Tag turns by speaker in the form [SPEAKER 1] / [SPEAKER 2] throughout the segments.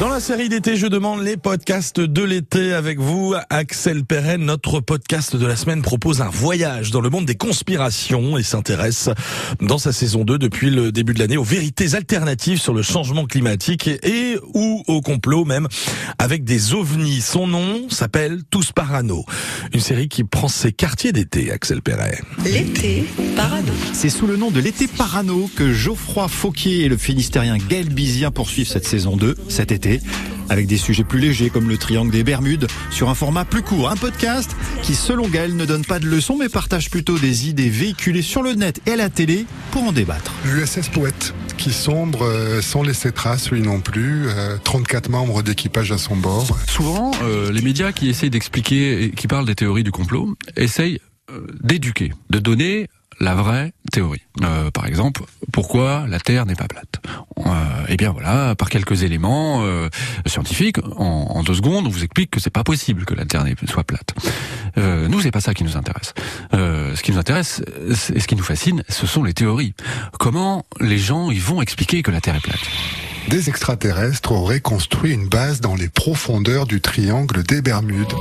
[SPEAKER 1] Dans la série d'été, je demande les podcasts de l'été avec vous. Axel Perret, notre podcast de la semaine, propose un voyage dans le monde des conspirations et s'intéresse dans sa saison 2 depuis le début de l'année aux vérités alternatives sur le changement climatique et ou au complot même avec des ovnis. Son nom s'appelle Tous Parano. Une série qui prend ses quartiers d'été, Axel Perret.
[SPEAKER 2] L'été parano.
[SPEAKER 3] C'est sous le nom de l'été parano que Geoffroy Fauquier et le Finistérien Gaël Bizien poursuivent cette saison 2, cet été, avec des sujets plus légers comme le triangle des Bermudes, sur un format plus court, un podcast qui, selon Gaël, ne donne pas de leçons mais partage plutôt des idées véhiculées sur le net et la télé pour en débattre.
[SPEAKER 4] L'USS Poète qui sombre euh, sans laisser trace, lui non plus. euh, 34 membres d'équipage à son bord.
[SPEAKER 5] Souvent, euh, les médias qui essayent d'expliquer et qui parlent des théories du complot essayent euh, d'éduquer, de donner la vraie théorie. Euh, par exemple, pourquoi la Terre n'est pas plate euh, Eh bien voilà, par quelques éléments euh, scientifiques, en, deux secondes, on vous explique que c'est pas possible que la Terre soit plate. Euh, nous, c'est pas ça qui nous intéresse. Euh, ce qui nous intéresse et ce qui nous fascine, ce sont les théories. Comment les gens ils vont expliquer que la Terre est plate?
[SPEAKER 4] Des extraterrestres auraient construit une base dans les profondeurs du triangle des Bermudes.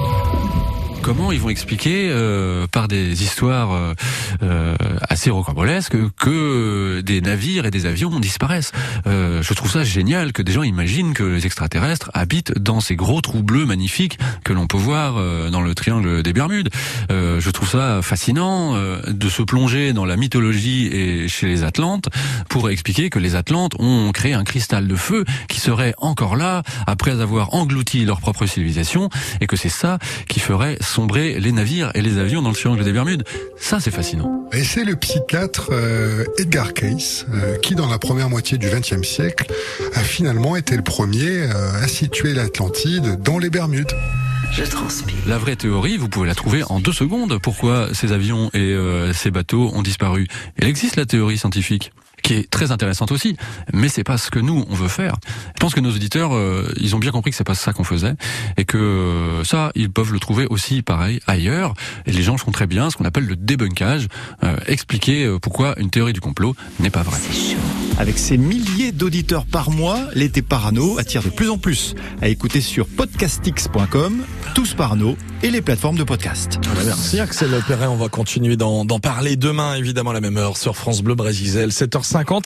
[SPEAKER 5] Comment ils vont expliquer euh, par des histoires euh, euh, assez rocambolesques que des navires et des avions disparaissent Euh, Je trouve ça génial que des gens imaginent que les extraterrestres habitent dans ces gros trous bleus magnifiques que l'on peut voir euh, dans le triangle des Bermudes. Euh, je trouve ça fascinant de se plonger dans la mythologie et chez les Atlantes pour expliquer que les Atlantes ont créé un cristal de feu qui serait encore là après avoir englouti leur propre civilisation et que c'est ça qui ferait sombrer les navires et les avions dans le triangle des Bermudes. Ça, c'est fascinant.
[SPEAKER 4] Et c'est le psychiatre euh, Edgar Cayce euh, qui, dans la première moitié du XXe siècle, a finalement été le premier euh, à situer l'Atlantide dans les Bermudes.
[SPEAKER 2] Je transpire.
[SPEAKER 5] La vraie théorie, vous pouvez la trouver en deux secondes. Pourquoi ces avions et euh, ces bateaux ont disparu? Elle existe la théorie scientifique? Qui est très intéressante aussi, mais c'est pas ce que nous on veut faire. Je pense que nos auditeurs, euh, ils ont bien compris que c'est pas ça qu'on faisait et que euh, ça, ils peuvent le trouver aussi pareil ailleurs. Et les gens font très bien ce qu'on appelle le débunkage, euh, expliquer euh, pourquoi une théorie du complot n'est pas vraie.
[SPEAKER 3] Avec ses milliers d'auditeurs par mois, l'été parano attire de plus en plus à écouter sur podcastix.com, tous parano et les plateformes de podcast.
[SPEAKER 1] Ah bah Merci Axel Perret, on va continuer d'en parler demain évidemment à la même heure sur France Bleu Brésil, 7h50.